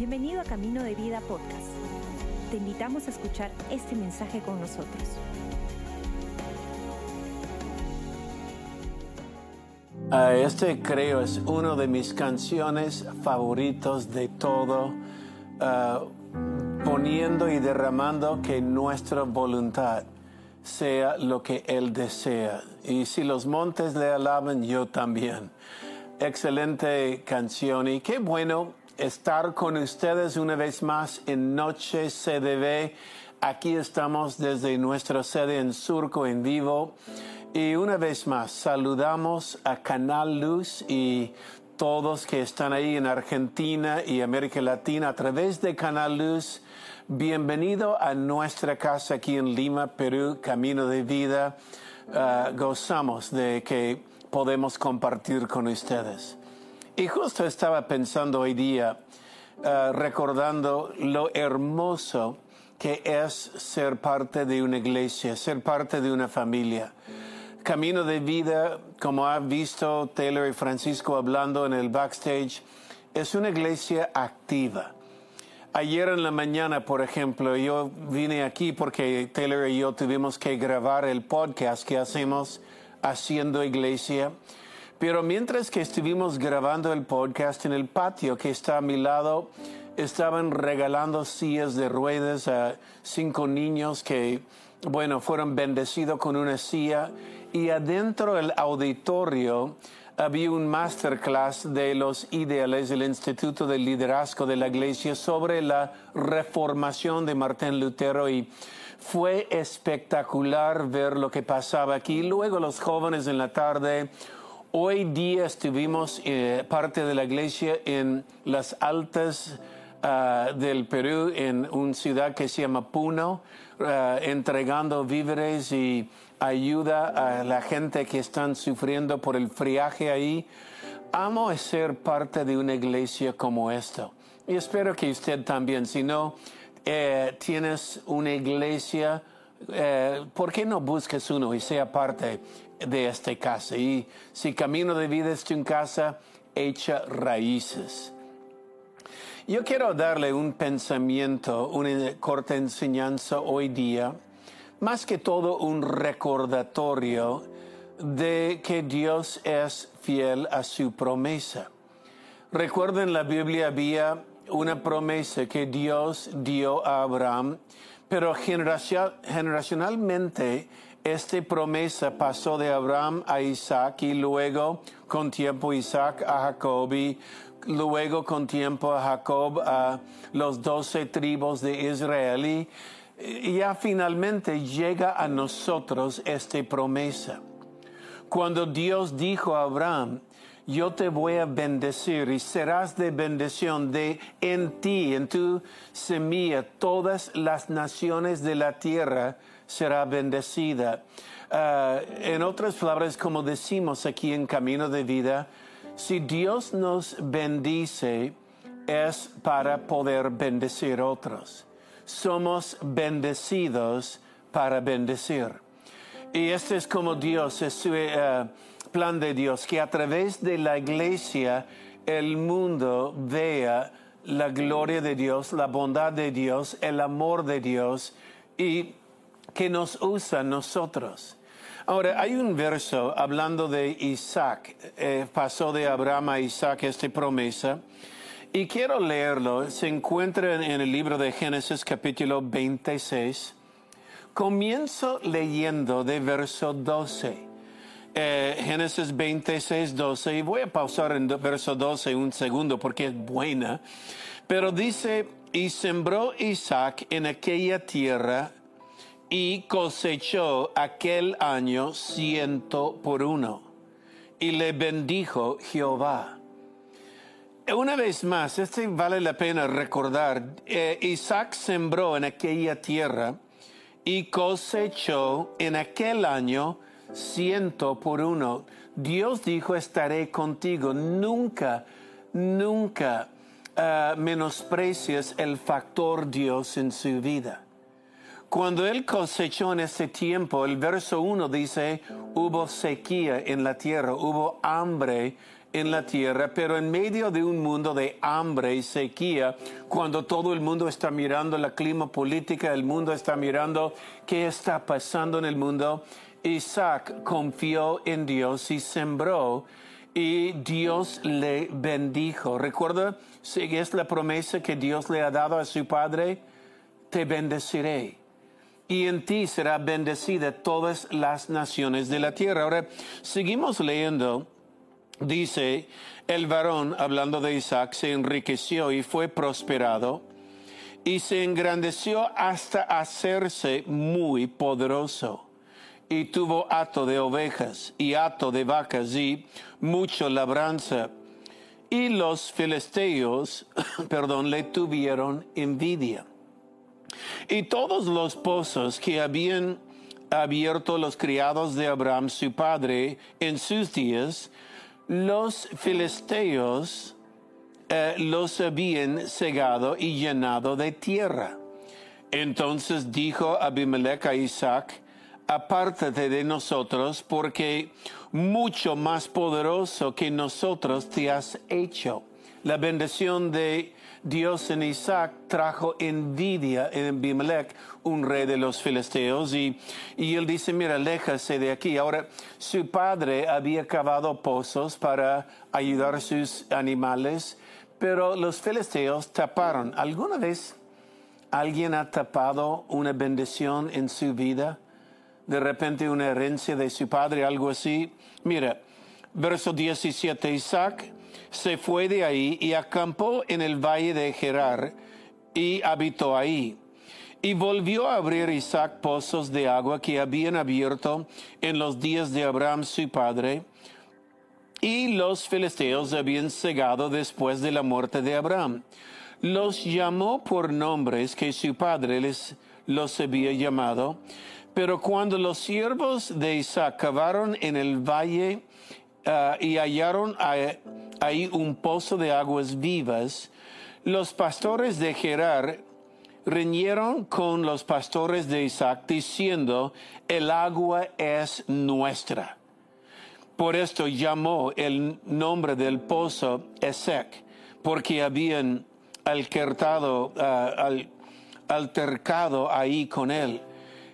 Bienvenido a Camino de Vida Podcast. Te invitamos a escuchar este mensaje con nosotros. Ah, este creo es uno de mis canciones favoritos de todo, ah, poniendo y derramando que nuestra voluntad sea lo que Él desea. Y si los montes le alaban, yo también. Excelente canción y qué bueno estar con ustedes una vez más en Noche CDB. Aquí estamos desde nuestra sede en Surco en vivo. Y una vez más, saludamos a Canal Luz y todos que están ahí en Argentina y América Latina a través de Canal Luz. Bienvenido a nuestra casa aquí en Lima, Perú, Camino de Vida. Uh, gozamos de que podemos compartir con ustedes. Y justo estaba pensando hoy día, uh, recordando lo hermoso que es ser parte de una iglesia, ser parte de una familia. Camino de vida, como ha visto Taylor y Francisco hablando en el backstage, es una iglesia activa. Ayer en la mañana, por ejemplo, yo vine aquí porque Taylor y yo tuvimos que grabar el podcast que hacemos haciendo iglesia. Pero mientras que estuvimos grabando el podcast en el patio que está a mi lado, estaban regalando sillas de ruedas a cinco niños que, bueno, fueron bendecidos con una silla. Y adentro del auditorio había un masterclass de los ideales del Instituto de Liderazgo de la Iglesia sobre la reformación de Martín Lutero y fue espectacular ver lo que pasaba aquí. Luego los jóvenes en la tarde Hoy día estuvimos eh, parte de la iglesia en las altas uh, del Perú, en una ciudad que se llama Puno, uh, entregando víveres y ayuda a la gente que están sufriendo por el friaje ahí. Amo ser parte de una iglesia como esta. Y espero que usted también, si no eh, tienes una iglesia, eh, ¿por qué no busques uno y sea parte de esta casa. Y si camino de vida es tu casa, echa raíces. Yo quiero darle un pensamiento, una corta enseñanza hoy día, más que todo un recordatorio de que Dios es fiel a su promesa. Recuerden, la Biblia había una promesa que Dios dio a Abraham, pero generacionalmente esta promesa pasó de Abraham a Isaac y luego con tiempo Isaac a Jacob y luego con tiempo a Jacob a los doce tribus de Israel y ya finalmente llega a nosotros esta promesa. Cuando Dios dijo a Abraham, yo te voy a bendecir y serás de bendición de en ti, en tu semilla, todas las naciones de la tierra será bendecida. Uh, en otras palabras, como decimos aquí en Camino de Vida, si Dios nos bendice es para poder bendecir otros. Somos bendecidos para bendecir. Y este es como Dios, es su uh, plan de Dios, que a través de la iglesia el mundo vea la gloria de Dios, la bondad de Dios, el amor de Dios y que nos usa nosotros. Ahora, hay un verso hablando de Isaac, eh, pasó de Abraham a Isaac esta promesa, y quiero leerlo, se encuentra en el libro de Génesis capítulo 26. Comienzo leyendo de verso 12. Eh, Génesis 26, 12, y voy a pausar en verso 12 un segundo porque es buena, pero dice, y sembró Isaac en aquella tierra y cosechó aquel año ciento por uno. Y le bendijo Jehová. Una vez más, este vale la pena recordar, eh, Isaac sembró en aquella tierra y cosechó en aquel año ciento por uno. Dios dijo, estaré contigo. Nunca, nunca uh, menosprecies el factor Dios en su vida. Cuando él cosechó en ese tiempo, el verso 1 dice, hubo sequía en la tierra, hubo hambre en la tierra, pero en medio de un mundo de hambre y sequía, cuando todo el mundo está mirando la clima política, el mundo está mirando qué está pasando en el mundo, Isaac confió en Dios y sembró y Dios le bendijo. Recuerda, si es la promesa que Dios le ha dado a su padre, te bendeciré. Y en ti será bendecida todas las naciones de la tierra. Ahora, seguimos leyendo dice, el varón, hablando de Isaac, se enriqueció y fue prosperado y se engrandeció hasta hacerse muy poderoso. Y tuvo hato de ovejas y hato de vacas y mucho labranza. Y los filisteos, perdón, le tuvieron envidia. Y todos los pozos que habían abierto los criados de Abraham, su padre, en sus días, los filisteos eh, los habían cegado y llenado de tierra. Entonces dijo Abimelech a Isaac, apártate de nosotros porque mucho más poderoso que nosotros te has hecho. La bendición de Dios en Isaac trajo envidia en Abimelech, un rey de los filisteos, y, y él dice, mira, aléjase de aquí. Ahora, su padre había cavado pozos para ayudar a sus animales, pero los filisteos taparon. ¿Alguna vez alguien ha tapado una bendición en su vida? De repente una herencia de su padre, algo así. Mira, verso 17, Isaac se fue de ahí y acampó en el valle de Gerar y habitó ahí. Y volvió a abrir Isaac pozos de agua que habían abierto en los días de Abraham su padre, y los filisteos habían cegado después de la muerte de Abraham. Los llamó por nombres que su padre les los había llamado, pero cuando los siervos de Isaac cavaron en el valle ah, y hallaron a hay un pozo de aguas vivas, los pastores de Gerar riñeron con los pastores de Isaac diciendo, el agua es nuestra. Por esto llamó el nombre del pozo Esec, porque habían altercado, uh, altercado ahí con él.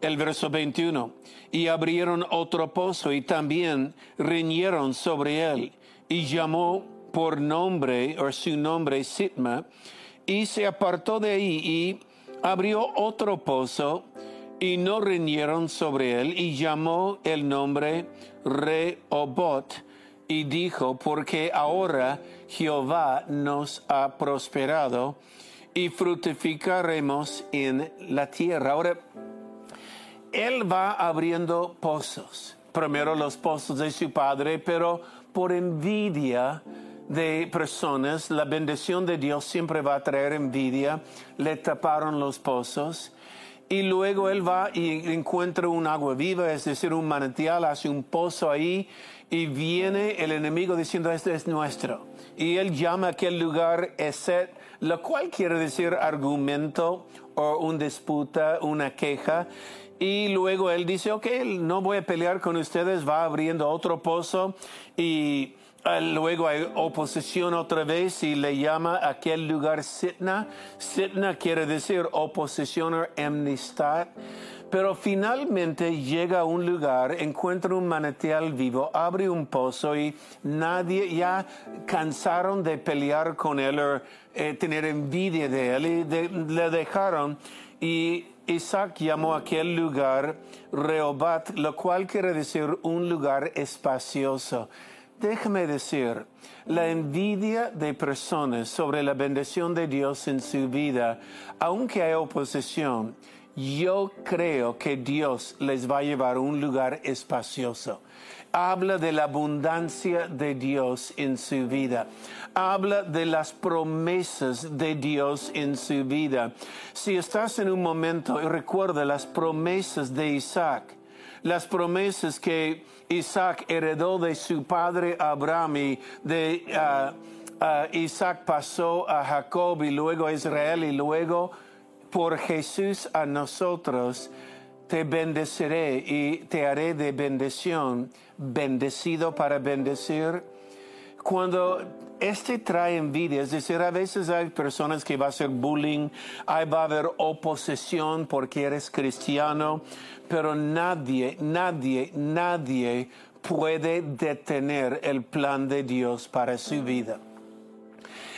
El verso 21. Y abrieron otro pozo y también riñeron sobre él y llamó por nombre o su nombre Sitma y se apartó de ahí y abrió otro pozo y no riñeron sobre él y llamó el nombre Rehobot y dijo porque ahora Jehová nos ha prosperado y frutificaremos en la tierra. Ahora, él va abriendo pozos. Primero los pozos de su padre, pero por envidia de personas, la bendición de Dios siempre va a traer envidia, le taparon los pozos y luego él va y encuentra un agua viva, es decir, un manantial, hace un pozo ahí y viene el enemigo diciendo, este es nuestro. Y él llama a aquel lugar Eset, lo cual quiere decir argumento o una disputa, una queja. Y luego él dice, ok, no voy a pelear con ustedes, va abriendo otro pozo y ah, luego hay oposición otra vez y le llama aquel lugar Sitna. Sitna quiere decir oposición o amnistad. Pero finalmente llega a un lugar, encuentra un manantial vivo, abre un pozo y nadie ya cansaron de pelear con él o eh, tener envidia de él y le dejaron y Isaac llamó aquel lugar Rehobat, lo cual quiere decir un lugar espacioso. Déjame decir, la envidia de personas sobre la bendición de Dios en su vida, aunque hay oposición, yo creo que Dios les va a llevar a un lugar espacioso habla de la abundancia de Dios en su vida. Habla de las promesas de Dios en su vida. Si estás en un momento y recuerda las promesas de Isaac, las promesas que Isaac heredó de su padre Abraham y de uh, uh, Isaac pasó a Jacob y luego a Israel y luego por Jesús a nosotros, te bendeciré y te haré de bendición, bendecido para bendecir. Cuando este trae envidia, es decir, a veces hay personas que va a hacer bullying, ahí va a haber oposición porque eres cristiano, pero nadie, nadie, nadie puede detener el plan de Dios para su vida.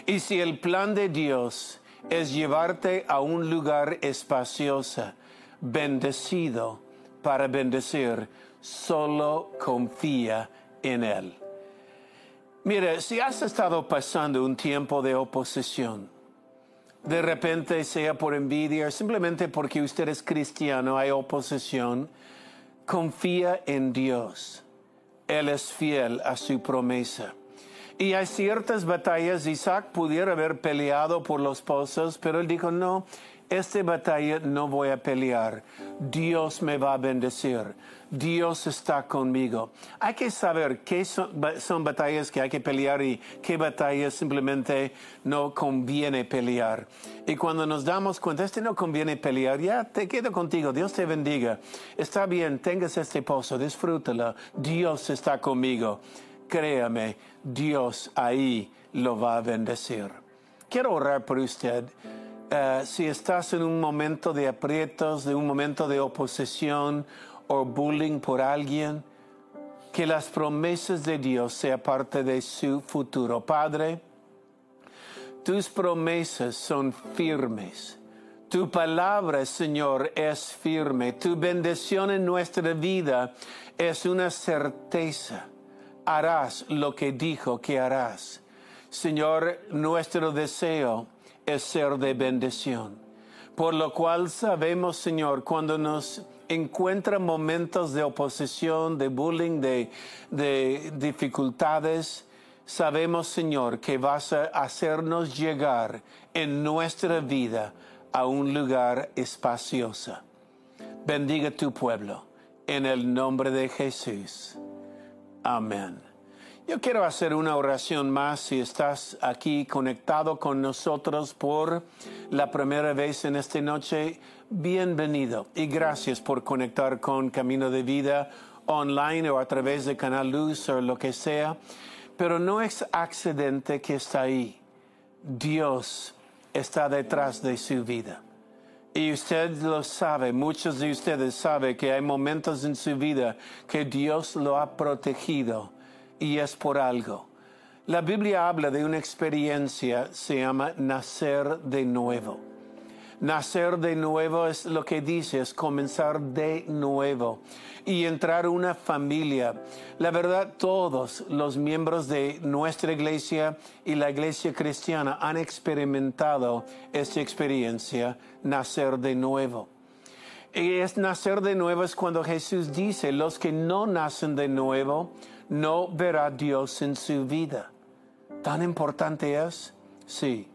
Y si el plan de Dios es llevarte a un lugar espacioso, bendecido para bendecir, solo confía en Él. Mire, si has estado pasando un tiempo de oposición, de repente sea por envidia, simplemente porque usted es cristiano, hay oposición, confía en Dios. Él es fiel a su promesa. Y hay ciertas batallas, Isaac pudiera haber peleado por los pozos, pero él dijo, no, esta batalla no voy a pelear. Dios me va a bendecir. Dios está conmigo. Hay que saber qué son, batallas que hay que pelear y qué batallas simplemente no conviene pelear. Y cuando nos damos cuenta, este no conviene pelear, ya te quedo contigo. Dios te bendiga. Está bien, tengas este pozo, disfrútalo. Dios está conmigo. Créame, Dios ahí lo va a bendecir. Quiero orar por usted. Uh, si estás en un momento de aprietos, de un momento de oposición o bullying por alguien, que las promesas de Dios sean parte de su futuro. Padre, tus promesas son firmes. Tu palabra, Señor, es firme. Tu bendición en nuestra vida es una certeza. Harás lo que dijo que harás. Señor, nuestro deseo es ser de bendición. Por lo cual sabemos, Señor, cuando nos encuentran momentos de oposición, de bullying, de, de dificultades, sabemos, Señor, que vas a hacernos llegar en nuestra vida a un lugar espacioso. Bendiga tu pueblo, en el nombre de Jesús. Amén. Yo quiero hacer una oración más si estás aquí conectado con nosotros por la primera vez en esta noche. Bienvenido y gracias por conectar con Camino de Vida online o a través de Canal Luz o lo que sea. Pero no es accidente que está ahí. Dios está detrás de su vida. Y usted lo sabe, muchos de ustedes saben que hay momentos en su vida que Dios lo ha protegido y es por algo. La Biblia habla de una experiencia, se llama nacer de nuevo. Nacer de nuevo es lo que dice, es comenzar de nuevo y entrar una familia. La verdad, todos los miembros de nuestra iglesia y la iglesia cristiana han experimentado esta experiencia, nacer de nuevo. Y es nacer de nuevo es cuando Jesús dice, los que no nacen de nuevo, no verá Dios en su vida. ¿Tan importante es? Sí.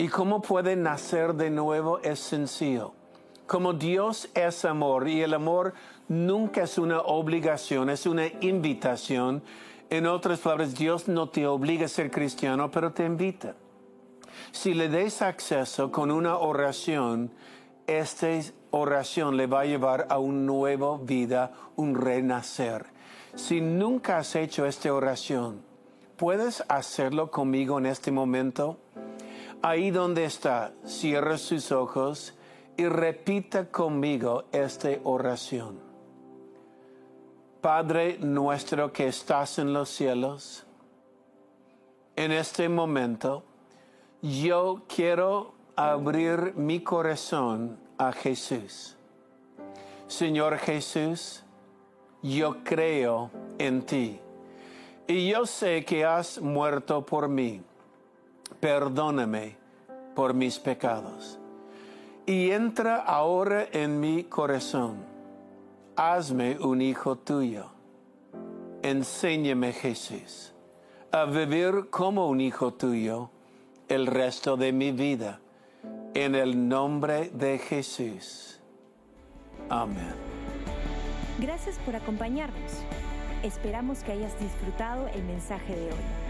¿Y cómo puede nacer de nuevo? Es sencillo. Como Dios es amor y el amor nunca es una obligación, es una invitación. En otras palabras, Dios no te obliga a ser cristiano, pero te invita. Si le des acceso con una oración, esta oración le va a llevar a una nueva vida, un renacer. Si nunca has hecho esta oración, ¿puedes hacerlo conmigo en este momento? Ahí donde está, cierra sus ojos y repita conmigo esta oración. Padre nuestro que estás en los cielos, en este momento yo quiero abrir mi corazón a Jesús. Señor Jesús, yo creo en ti. Y yo sé que has muerto por mí. Perdóname por mis pecados. Y entra ahora en mi corazón. Hazme un hijo tuyo. Enséñame, Jesús, a vivir como un hijo tuyo el resto de mi vida. En el nombre de Jesús. Amén. Gracias por acompañarnos. Esperamos que hayas disfrutado el mensaje de hoy.